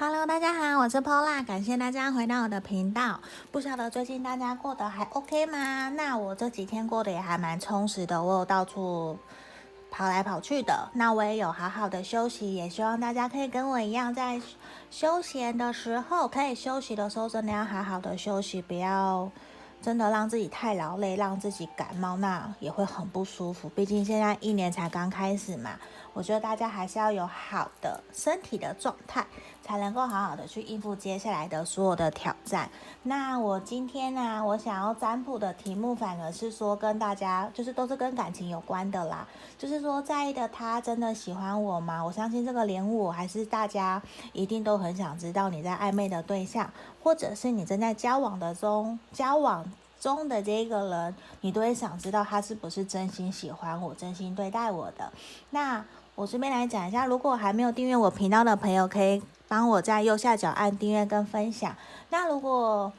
Hello，大家好，我是 Pola，感谢大家回到我的频道。不晓得最近大家过得还 OK 吗？那我这几天过得也还蛮充实的，我有到处跑来跑去的。那我也有好好的休息，也希望大家可以跟我一样，在休闲的时候，可以休息的时候，真的要好好的休息，不要真的让自己太劳累，让自己感冒，那也会很不舒服。毕竟现在一年才刚开始嘛。我觉得大家还是要有好的身体的状态，才能够好好的去应付接下来的所有的挑战。那我今天呢、我想要占卜的题目反而是说跟大家，就是都是跟感情有关的啦。就是说，在意的他真的喜欢我吗？我相信这个连我还是大家一定都很想知道你在暧昧的对象，或者是你正在交往的中交往中的这个人，你都会想知道他是不是真心喜欢我，真心对待我的。那我这边来讲一下，如果还没有订阅我频道的朋友，可以帮我在右下角按订阅跟分享。那如果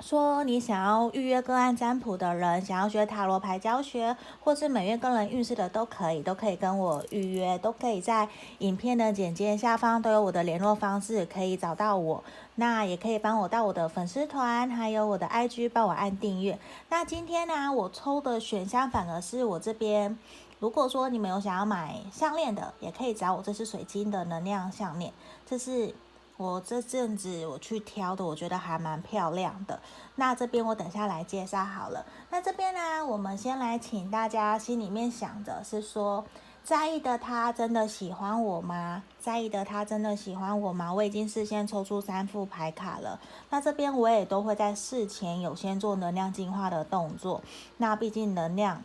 说你想要预约个案占卜的人，想要学塔罗牌教学，或是每月个人运势的都可以，都可以跟我预约，都可以在影片的简介下方都有我的联络方式，可以找到我。那也可以帮我到我的粉丝团，还有我的 IG 帮我按订阅。那今天呢，我抽的选项反而是我这边。如果说你们有想要买项链的，也可以找我。这是水晶的能量项链，这是我这阵子我去挑的，我觉得还蛮漂亮的。那这边我等下来介绍好了。那这边呢，我们先来请大家心里面想着是说，在意的他真的喜欢我吗？在意的他真的喜欢我吗？我已经事先抽出三副牌卡了。那这边我也都会在事前有先做能量净化的动作。那毕竟能量。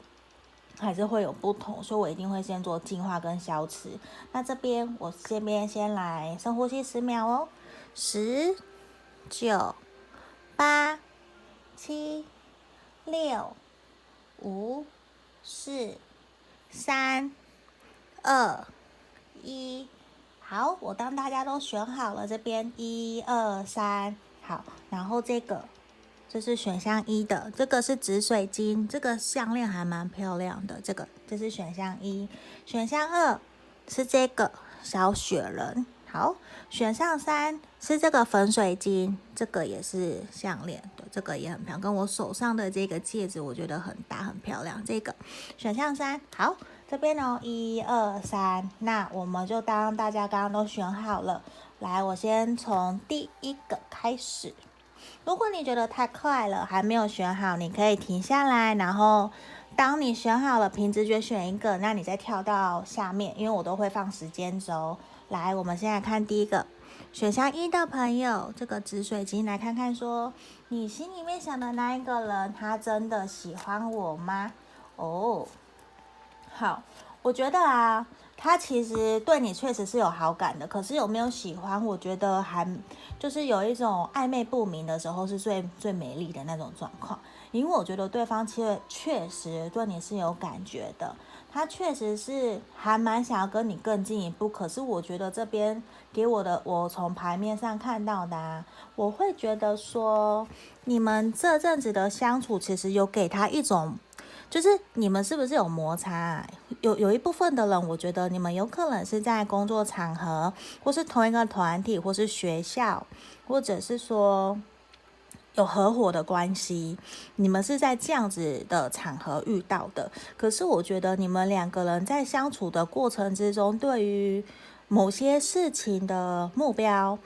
还是会有不同，所以我一定会先做净化跟消磁。那这边我这边先来深呼吸十秒哦，十、九、八、七、六、五、四、三、二、一。好，我当大家都选好了，这边一二三，好，然后这个。这是选项一的，这个是紫水晶，这个项链还蛮漂亮的。这个这是选项一，选项二是这个小雪人，好，选项三是这个粉水晶，这个也是项链，对，这个也很漂亮，跟我手上的这个戒指我觉得很搭，很漂亮。这个选项三，好，这边哦，一二三，那我们就当大家刚刚都选好了，来，我先从第一个开始。如果你觉得太快了，还没有选好，你可以停下来，然后当你选好了，凭直觉选一个，那你再跳到下面，因为我都会放时间轴。来，我们先来看第一个选项一的朋友，这个紫水晶，来看看说你心里面想的那一个人，他真的喜欢我吗？哦，好，我觉得啊。他其实对你确实是有好感的，可是有没有喜欢？我觉得还就是有一种暧昧不明的时候，是最最美丽的那种状况。因为我觉得对方确确实对你是有感觉的，他确实是还蛮想要跟你更进一步。可是我觉得这边给我的，我从牌面上看到的啊，我会觉得说，你们这阵子的相处其实有给他一种。就是你们是不是有摩擦啊？有有一部分的人，我觉得你们有可能是在工作场合，或是同一个团体，或是学校，或者是说有合伙的关系，你们是在这样子的场合遇到的。可是我觉得你们两个人在相处的过程之中，对于某些事情的目标，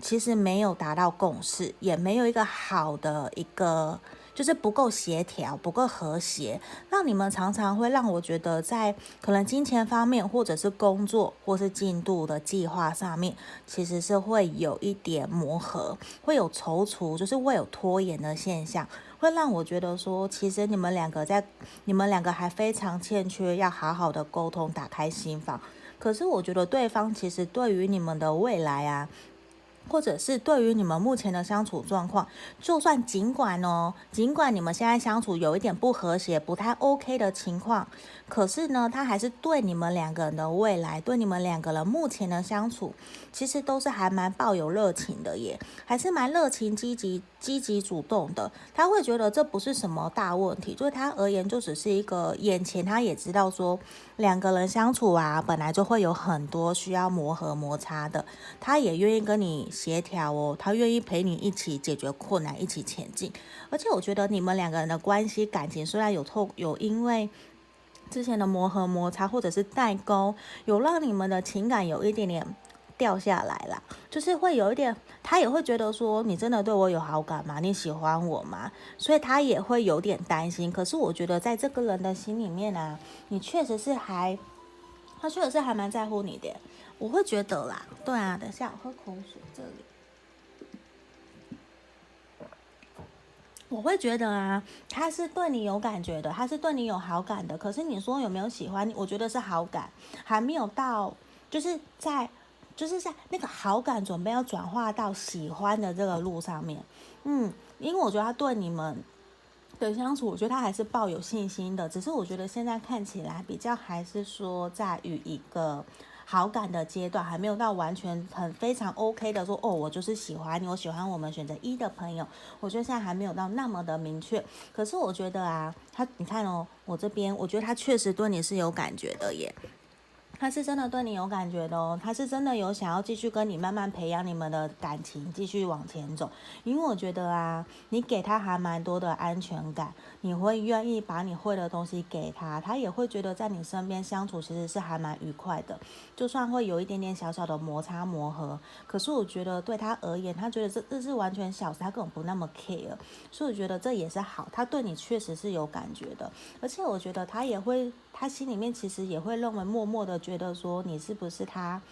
其实没有达到共识，也没有一个好的一个。就是不够协调，不够和谐，让你们常常会让我觉得在可能金钱方面，或者是工作，或是进度的计划上面，其实是会有一点磨合，会有踌躇，就是会有拖延的现象，会让我觉得说，其实你们两个在，你们两个还非常欠缺要好好的沟通，打开心房。可是我觉得对方其实对于你们的未来啊。或者是对于你们目前的相处状况，就算尽管哦，尽管你们现在相处有一点不和谐、不太 OK 的情况，可是呢，他还是对你们两个人的未来，对你们两个人目前的相处，其实都是还蛮抱有热情的耶，还是蛮热情、积极、积极主动的。他会觉得这不是什么大问题，对他而言就只是一个眼前，他也知道说两个人相处啊，本来就会有很多需要磨合摩擦的，他也愿意跟你。协调哦，他愿意陪你一起解决困难，一起前进。而且我觉得你们两个人的关系感情虽然有透有因为之前的磨合摩擦或者是代沟，有让你们的情感有一点点掉下来了，就是会有一点，他也会觉得说你真的对我有好感吗？你喜欢我吗？所以他也会有点担心。可是我觉得在这个人的心里面啊，你确实是还，他确实是还蛮在乎你的。我会觉得啦，对啊，等下我喝口水。这里，我会觉得啊，他是对你有感觉的，他是对你有好感的。可是你说有没有喜欢？我觉得是好感，还没有到，就是在，就是在那个好感准备要转化到喜欢的这个路上面。嗯，因为我觉得他对你们的相处，我觉得他还是抱有信心的。只是我觉得现在看起来比较还是说在于一个。好感的阶段还没有到完全很非常 OK 的说哦，我就是喜欢你，我喜欢我们选择一的朋友。我觉得现在还没有到那么的明确。可是我觉得啊，他你看哦，我这边我觉得他确实对你是有感觉的耶。他是真的对你有感觉的哦，他是真的有想要继续跟你慢慢培养你们的感情，继续往前走。因为我觉得啊，你给他还蛮多的安全感，你会愿意把你会的东西给他，他也会觉得在你身边相处其实是还蛮愉快的。就算会有一点点小小的摩擦磨合，可是我觉得对他而言，他觉得这这是完全小事，他根本不那么 care。所以我觉得这也是好，他对你确实是有感觉的，而且我觉得他也会。他心里面其实也会认为，默默的觉得说，你是不是他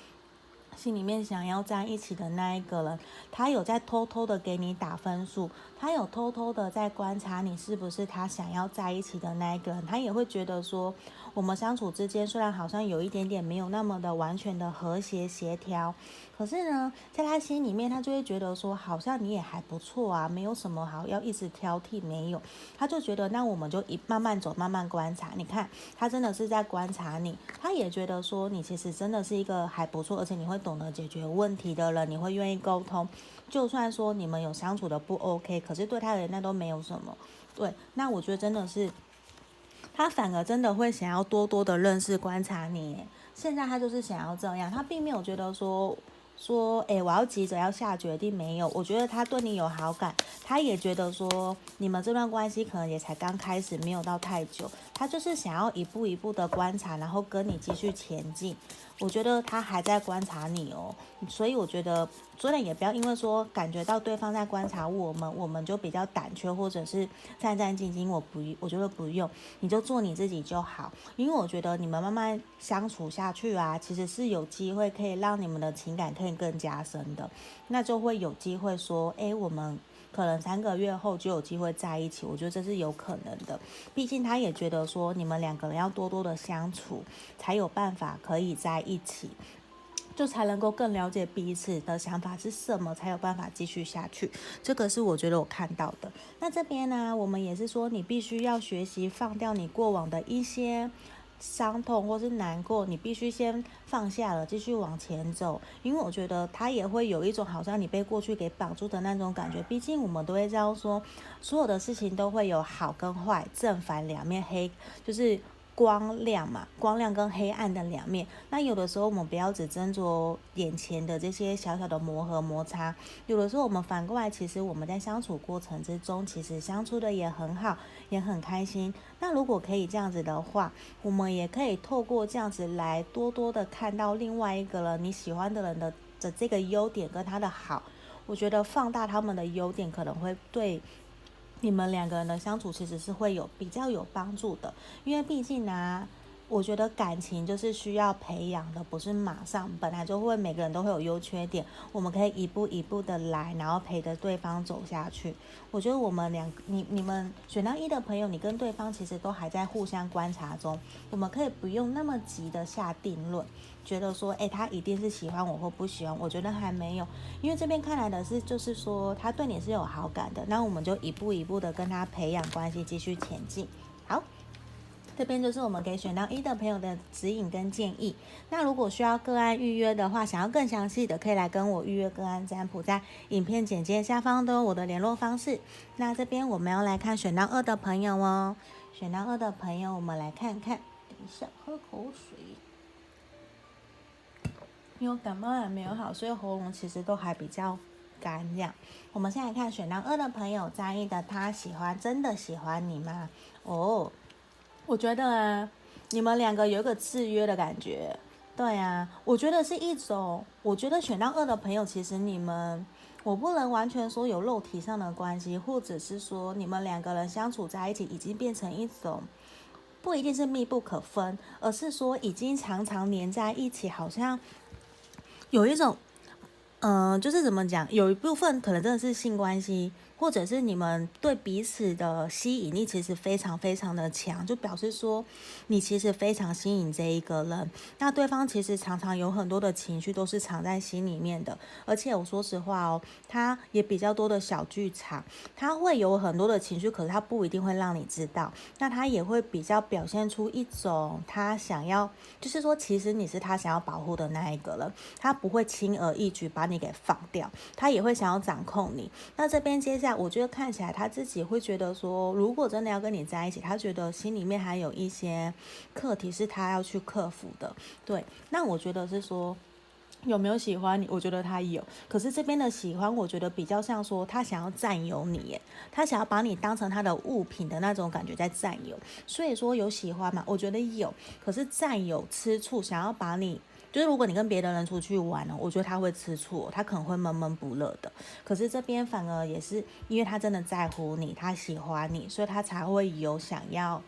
心里面想要在一起的那一个人？他有在偷偷的给你打分数，他有偷偷的在观察你是不是他想要在一起的那一个人。他也会觉得说。我们相处之间虽然好像有一点点没有那么的完全的和谐协调，可是呢，在他心里面，他就会觉得说，好像你也还不错啊，没有什么好要一直挑剔，没有，他就觉得那我们就一慢慢走，慢慢观察。你看，他真的是在观察你，他也觉得说你其实真的是一个还不错，而且你会懂得解决问题的人，你会愿意沟通，就算说你们有相处的不 OK，可是对他而言那都没有什么。对，那我觉得真的是。他反而真的会想要多多的认识、观察你。现在他就是想要这样，他并没有觉得说说，诶，我要急着要下决定，没有。我觉得他对你有好感，他也觉得说你们这段关系可能也才刚开始，没有到太久。他就是想要一步一步的观察，然后跟你继续前进。我觉得他还在观察你哦，所以我觉得，所以也不要因为说感觉到对方在观察我们，我们就比较胆怯或者是战战兢兢。我不，我觉得不用，你就做你自己就好。因为我觉得你们慢慢相处下去啊，其实是有机会可以让你们的情感可以更加深的，那就会有机会说，诶，我们。可能三个月后就有机会在一起，我觉得这是有可能的。毕竟他也觉得说，你们两个人要多多的相处，才有办法可以在一起，就才能够更了解彼此的想法是什么，才有办法继续下去。这个是我觉得我看到的。那这边呢，我们也是说，你必须要学习放掉你过往的一些。伤痛或是难过，你必须先放下了，继续往前走。因为我觉得他也会有一种好像你被过去给绑住的那种感觉。毕竟我们都会这样说，所有的事情都会有好跟坏，正反两面，黑就是。光亮嘛，光亮跟黑暗的两面。那有的时候我们不要只斟酌眼前的这些小小的磨合摩擦，有的时候我们反过来，其实我们在相处过程之中，其实相处的也很好，也很开心。那如果可以这样子的话，我们也可以透过这样子来多多的看到另外一个人你喜欢的人的的这个优点跟他的好。我觉得放大他们的优点可能会对。你们两个人的相处其实是会有比较有帮助的，因为毕竟呢，我觉得感情就是需要培养的，不是马上，本来就会每个人都会有优缺点，我们可以一步一步的来，然后陪着对方走下去。我觉得我们两，你你们选到一的朋友，你跟对方其实都还在互相观察中，我们可以不用那么急的下定论，觉得说，诶，他一定是喜欢我或不喜欢，我觉得还没有，因为这边看来的是，就是说他对你是有好感的，那我们就一步一步的跟他培养关系，继续前进。好。这边就是我们给选到一的朋友的指引跟建议。那如果需要个案预约的话，想要更详细的，可以来跟我预约个案占卜，在影片简介下方都有我的联络方式。那这边我们要来看选到二的朋友哦，选到二的朋友，我们来看看。等一下，喝口水，因为感冒还没有好，所以喉咙其实都还比较干。这样，我们现在看选到二的朋友在意的，他喜欢，真的喜欢你吗？哦。我觉得啊，你们两个有一个制约的感觉，对啊，我觉得是一种，我觉得选到二的朋友，其实你们，我不能完全说有肉体上的关系，或者是说你们两个人相处在一起已经变成一种，不一定是密不可分，而是说已经常常黏在一起，好像有一种，嗯、就是怎么讲，有一部分可能真的是性关系。或者是你们对彼此的吸引力其实非常非常的强，就表示说你其实非常吸引这一个人。那对方其实常常有很多的情绪都是藏在心里面的，而且我说实话哦，他也比较多的小剧场，他会有很多的情绪，可是他不一定会让你知道。那他也会比较表现出一种他想要，就是说其实你是他想要保护的那一个人，他不会轻而易举把你给放掉，他也会想要掌控你。那这边接下来。我觉得看起来他自己会觉得说，如果真的要跟你在一起，他觉得心里面还有一些课题是他要去克服的。对，那我觉得是说有没有喜欢你？我觉得他有，可是这边的喜欢，我觉得比较像说他想要占有你，耶，他想要把你当成他的物品的那种感觉在占有。所以说有喜欢吗？我觉得有，可是占有吃醋，想要把你。就是如果你跟别的人出去玩呢，我觉得他会吃醋，他可能会闷闷不乐的。可是这边反而也是，因为他真的在乎你，他喜欢你，所以他才会有想要，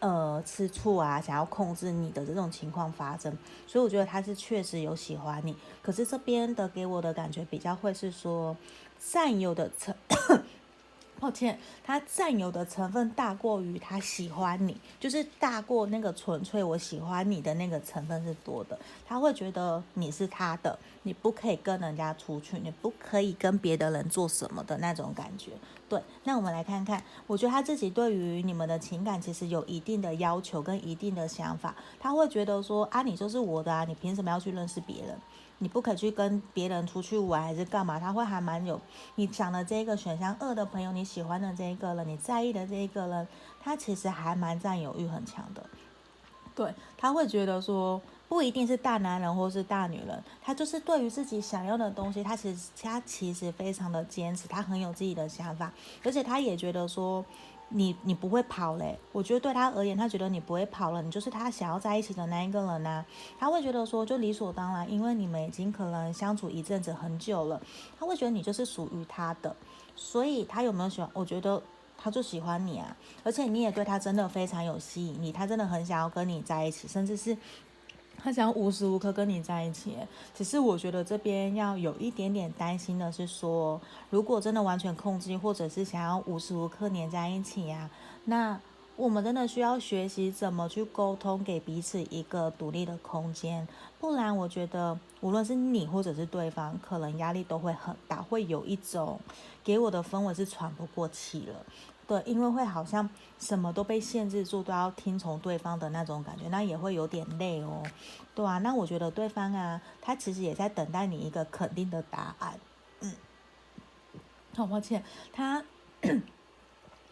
呃，吃醋啊，想要控制你的这种情况发生。所以我觉得他是确实有喜欢你，可是这边的给我的感觉比较会是说占有的成。抱歉，他占有的成分大过于他喜欢你，就是大过那个纯粹我喜欢你的那个成分是多的。他会觉得你是他的，你不可以跟人家出去，你不可以跟别的人做什么的那种感觉。对，那我们来看看，我觉得他自己对于你们的情感其实有一定的要求跟一定的想法。他会觉得说啊，你就是我的啊，你凭什么要去认识别人？你不可以去跟别人出去玩还是干嘛？他会还蛮有你想的这个选项二的朋友，你喜欢的这一个人，你在意的这一个人，他其实还蛮占有欲很强的。对，他会觉得说不一定是大男人或是大女人，他就是对于自己想要的东西，他其实他其实非常的坚持，他很有自己的想法，而且他也觉得说。你你不会跑嘞，我觉得对他而言，他觉得你不会跑了，你就是他想要在一起的那一个人呐、他会觉得说，就理所当然，因为你们已经可能相处一阵子很久了，他会觉得你就是属于他的。所以他有没有喜欢？我觉得他就喜欢你啊，而且你也对他真的非常有吸引力，他真的很想要跟你在一起，甚至是。他想无时无刻跟你在一起，只是我觉得这边要有一点点担心的是说，如果真的完全控制，或者是想要无时无刻黏在一起呀，那我们真的需要学习怎么去沟通，给彼此一个独立的空间，不然我觉得无论是你或者是对方，可能压力都会很大，会有一种给我的氛围是喘不过气了。对，因为会好像什么都被限制住，都要听从对方的那种感觉，那也会有点累哦。对啊，那我觉得对方啊，他其实也在等待你一个肯定的答案。嗯，好抱歉，他。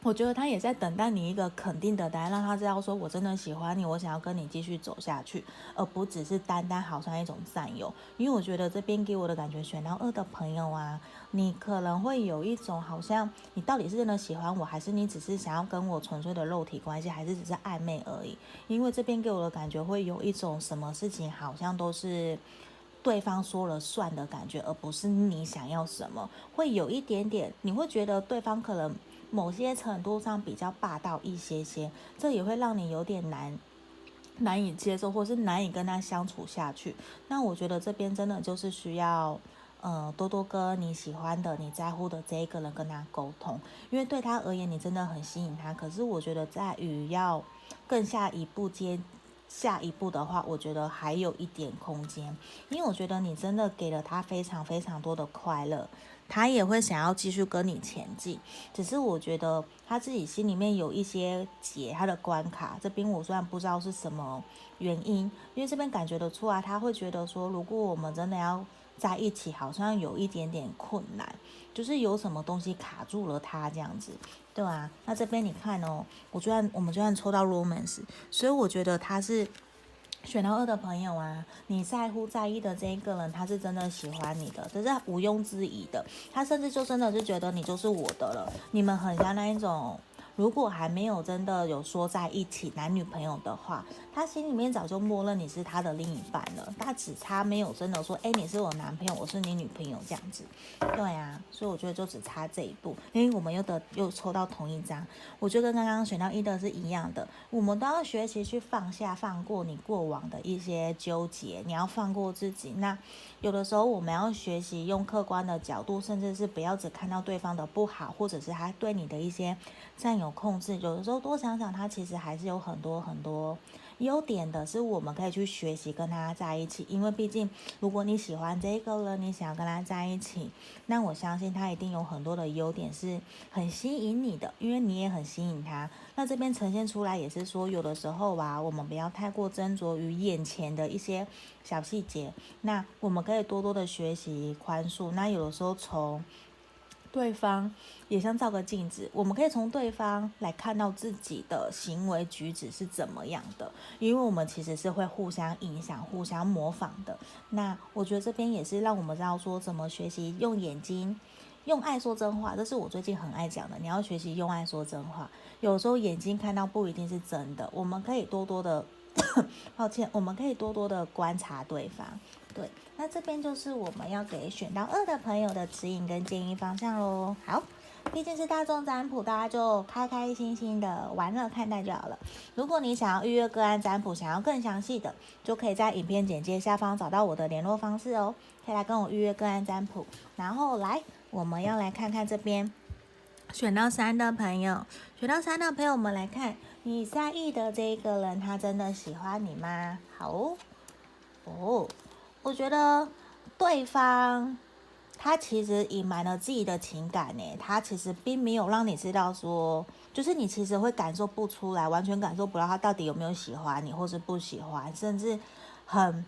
我觉得他也在等待你一个肯定的答案，让他知道说我真的喜欢你，我想要跟你继续走下去，而不只是单单好像一种占有。因为我觉得这边给我的感觉，选到二的朋友啊，你可能会有一种好像你到底是真的喜欢我，还是你只是想要跟我纯粹的肉体关系，还是只是暧昧而已？因为这边给我的感觉会有一种什么事情好像都是对方说了算的感觉，而不是你想要什么，会有一点点，你会觉得对方可能。某些程度上比较霸道一些些，这也会让你有点难难以接受，或是难以跟他相处下去。那我觉得这边真的就是需要，呃，多多跟你喜欢的、你在乎的这一个人跟他沟通，因为对他而言，你真的很吸引他。可是我觉得在于要更下一步接下一步的话，我觉得还有一点空间，因为我觉得你真的给了他非常非常多的快乐。他也会想要继续跟你前进，只是我觉得他自己心里面有一些结，他的关卡这边我虽然不知道是什么原因，因为这边感觉得出来，他会觉得说，如果我们真的要在一起，好像有一点点困难，就是有什么东西卡住了他这样子，对啊，那这边你看哦，我居然我们居然抽到 Romance，所以我觉得他是。选到二的朋友啊，你在乎在意的这一个人，他是真的喜欢你的，这是毋庸置疑的。他甚至就真的是觉得你就是我的了，你们很像那一种。如果还没有真的有说在一起男女朋友的话，他心里面早就默认你是他的另一半了。他只差没有真的说，哎，你是我男朋友，我是你女朋友这样子。对啊，所以我觉得就只差这一步。因为我们又得又抽到同一张，我觉得跟刚刚选到一的是一样的。我们都要学习去放下、放过你过往的一些纠结，你要放过自己。那有的时候我们要学习用客观的角度，甚至是不要只看到对方的不好，或者是他对你的一些占有有控制，有的时候多想想，他其实还是有很多很多优点的，是我们可以去学习跟他在一起。因为毕竟，如果你喜欢这个人，你想要跟他在一起，那我相信他一定有很多的优点是很吸引你的，因为你也很吸引他。那这边呈现出来也是说，有的时候吧，我们不要太过斟酌于眼前的一些小细节，那我们可以多多的学习宽恕。那有的时候从对方也像照个镜子，我们可以从对方来看到自己的行为举止是怎么样的，因为我们其实是会互相影响、互相模仿的。那我觉得这边也是让我们知道说怎么学习用眼睛、用爱说真话，这是我最近很爱讲的。你要学习用爱说真话，有时候眼睛看到不一定是真的，我们可以多多的，抱歉，我们可以多多的观察对方。对，那这边就是我们要给选到二的朋友的指引跟建议方向喽。好，毕竟是大众占卜，大家就开开心心的玩乐看待就好了。如果你想要预约个案占卜，想要更详细的，就可以在影片简介下方找到我的联络方式哦，可以来跟我预约个案占卜。然后来，我们要来看看这边选到三的朋友，选到三的朋友，我们来看你在意的这个人，他真的喜欢你吗？好，哦。我觉得对方他其实隐瞒了自己的情感呢，他其实并没有让你知道说，就是你其实会感受不出来，完全感受不到他到底有没有喜欢你，或是不喜欢，甚至很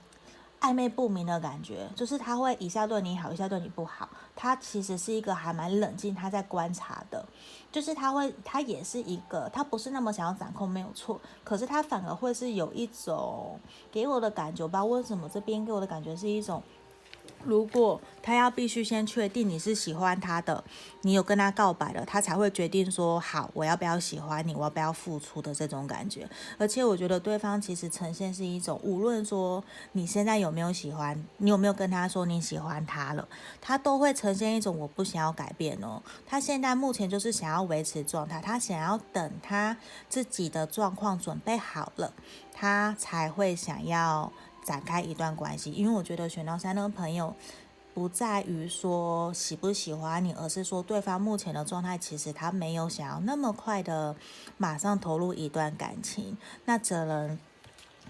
暧昧不明的感觉，就是他会一下对你好，一下对你不好。他其实是一个还蛮冷静，他在观察的，就是他会，他也是一个，他不是那么想要掌控，没有错。可是他反而会是有一种给我的感觉吧？为什么这边给我的感觉是一种？如果他要必须先确定你是喜欢他的，你有跟他告白了，他才会决定说好，我要不要喜欢你，我要不要付出的这种感觉。而且我觉得对方其实呈现是一种，无论说你现在有没有喜欢，你有没有跟他说你喜欢他了，他都会呈现一种我不想要改变哦。他现在目前就是想要维持状态，他想要等他自己的状况准备好了，他才会想要。展开一段关系，因为我觉得选到三的朋友不在于说喜不喜欢你，而是说对方目前的状态，其实他没有想要那么快的马上投入一段感情。那可能，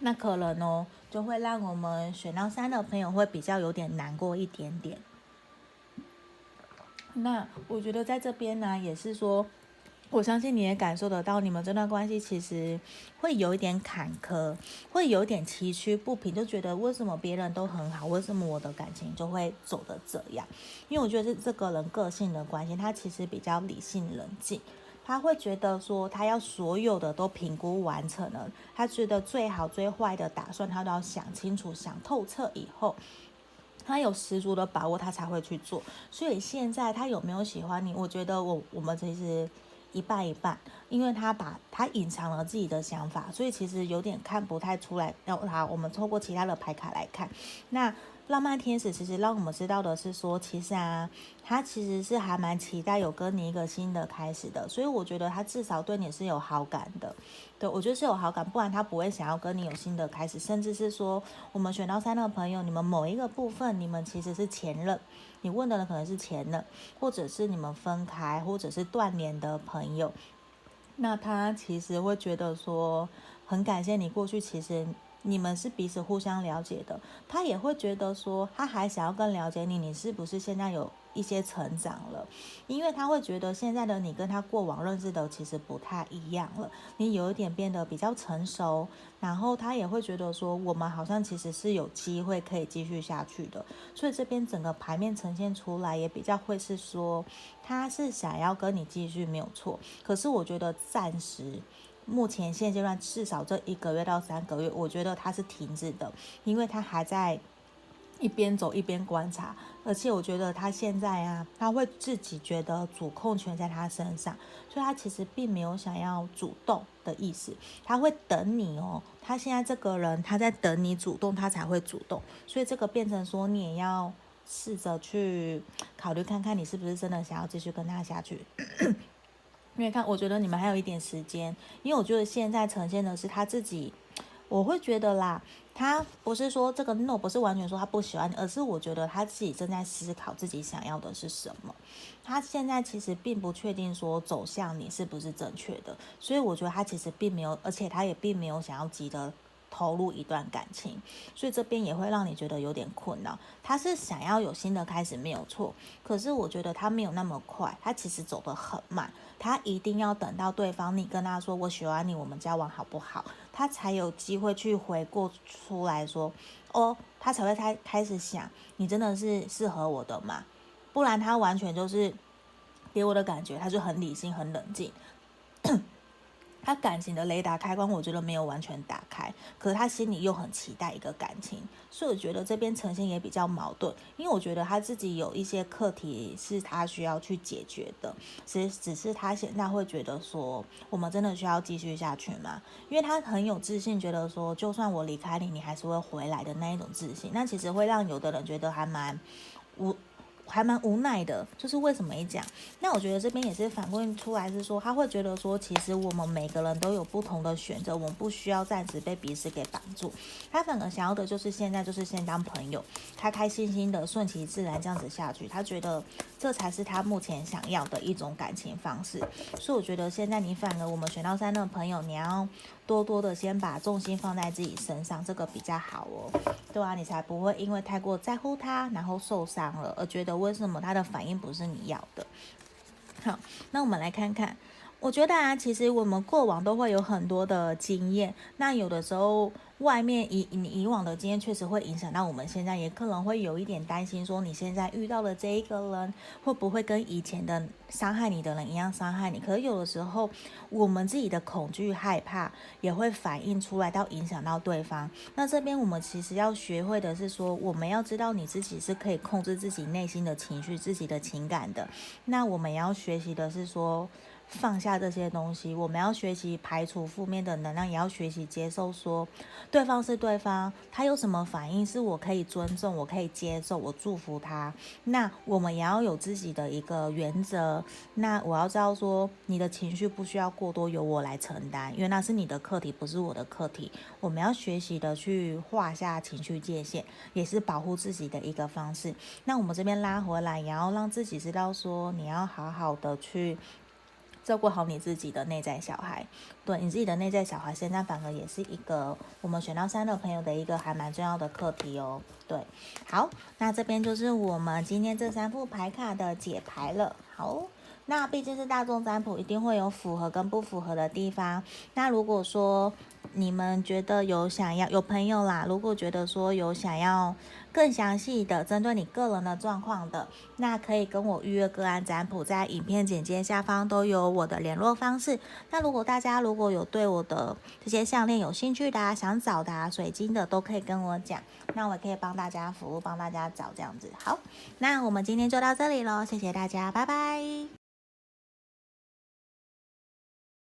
那可能哦，就会让我们选到三的朋友会比较有点难过一点点。那我觉得在这边呢，也是说。我相信你也感受得到，你们这段关系其实会有一点坎坷，会有一点崎岖不平，就觉得为什么别人都很好，为什么我的感情就会走得这样？因为我觉得是这个人个性的关系，他其实比较理性冷静，他会觉得说他要所有的都评估完成了，他觉得最好最坏的打算他都要想清楚、想透彻以后，他有十足的把握，他才会去做。所以现在他有没有喜欢你？我觉得我我们其实。一半一半，因为他把他隐藏了自己的想法，所以其实有点看不太出来。然后他，我们透过其他的牌卡来看，那浪漫天使其实让我们知道的是说，其实啊，他其实是还蛮期待有跟你一个新的开始的，所以我觉得他至少对你是有好感的。对，我觉得是有好感，不然他不会想要跟你有新的开始，甚至是说我们选到三的朋友，你们某一个部分，你们其实是前任，你问的人可能是前任，或者是你们分开，或者是断联的朋友，那他其实会觉得说，很感谢你过去，其实。你们是彼此互相了解的，他也会觉得说，他还想要更了解你，你是不是现在有一些成长了？因为他会觉得现在的你跟他过往认识的其实不太一样了，你有一点变得比较成熟，然后他也会觉得说，我们好像其实是有机会可以继续下去的，所以这边整个牌面呈现出来也比较会是说，他是想要跟你继续没有错，可是我觉得暂时。目前现阶段至少这一个月到三个月，我觉得他是停滞的，因为他还在一边走一边观察，而且我觉得他现在啊，他会自己觉得主控权在他身上，所以他其实并没有想要主动的意思，他会等你哦，他现在这个人他在等你主动，他才会主动，所以这个变成说你也要试着去考虑看看，你是不是真的想要继续跟他下去。因为看，我觉得你们还有一点时间，因为我觉得现在呈现的是他自己，我会觉得啦，他不是说这个 no 不是完全说他不喜欢你，而是我觉得他自己正在思考自己想要的是什么，他现在其实并不确定说走向你是不是正确的，所以我觉得他其实并没有，而且他也并没有想要急着。投入一段感情，所以这边也会让你觉得有点困扰。他是想要有新的开始，没有错。可是我觉得他没有那么快，他其实走得很慢。他一定要等到对方你跟他说“我喜欢你，我们交往好不好”，他才有机会去回过出来说：“哦，他才会开开始想你真的是适合我的吗？”不然他完全就是给我的感觉，他就很理性、很冷静。他感情的雷达开关，我觉得没有完全打开，可是他心里又很期待一个感情，所以我觉得这边呈现也比较矛盾，因为我觉得他自己有一些课题是他需要去解决的，其实只是他现在会觉得说，我们真的需要继续下去吗？因为他很有自信，觉得说，就算我离开你，你还是会回来的那一种自信，那其实会让有的人觉得还蛮无。还蛮无奈的，就是为什么一讲？那我觉得这边也是反馈出来，是说他会觉得说，其实我们每个人都有不同的选择，我们不需要暂时被彼此给绑住。他反而想要的就是现在就是先当朋友，开开心心的顺其自然这样子下去。他觉得这才是他目前想要的一种感情方式。所以我觉得现在你反而我们选到三的朋友，你要多多的先把重心放在自己身上，这个比较好哦。对啊，你才不会因为太过在乎他，然后受伤了，而觉得为什么他的反应不是你要的。好，那我们来看看。我觉得啊，其实我们过往都会有很多的经验，那有的时候外面以你以往的经验确实会影响到我们现在，也可能会有一点担心，说你现在遇到的这一个人会不会跟以前的伤害你的人一样伤害你？可是有的时候我们自己的恐惧、害怕也会反映出来，到影响到对方。那这边我们其实要学会的是说，我们要知道你自己是可以控制自己内心的情绪、自己的情感的。那我们要学习的是说。放下这些东西，我们要学习排除负面的能量，也要学习接受说，对方是对方，他有什么反应是我可以尊重，我可以接受，我祝福他。那我们也要有自己的一个原则。那我要知道说，你的情绪不需要过多由我来承担，因为那是你的课题，不是我的课题。我们要学习的去画下情绪界限，也是保护自己的一个方式。那我们这边拉回来，也要让自己知道说，你要好好的去。照顾好你自己的内在小孩，对你自己的内在小孩，现在反而也是一个我们选到三的朋友的一个还蛮重要的课题哦。对，好，那这边就是我们今天这三副牌卡的解牌了。好，那毕竟是大众占卜，一定会有符合跟不符合的地方。那如果说你们觉得有想要有朋友啦，如果觉得说有想要。更详细的针对你个人的状况的，那可以跟我预约个案占卜，在影片简介下方都有我的联络方式。那如果大家如果有对我的这些项链有兴趣的啊，想找的啊，水晶的都可以跟我讲，那我也可以帮大家服务，帮大家找这样子。好，那我们今天就到这里喽，谢谢大家，拜拜。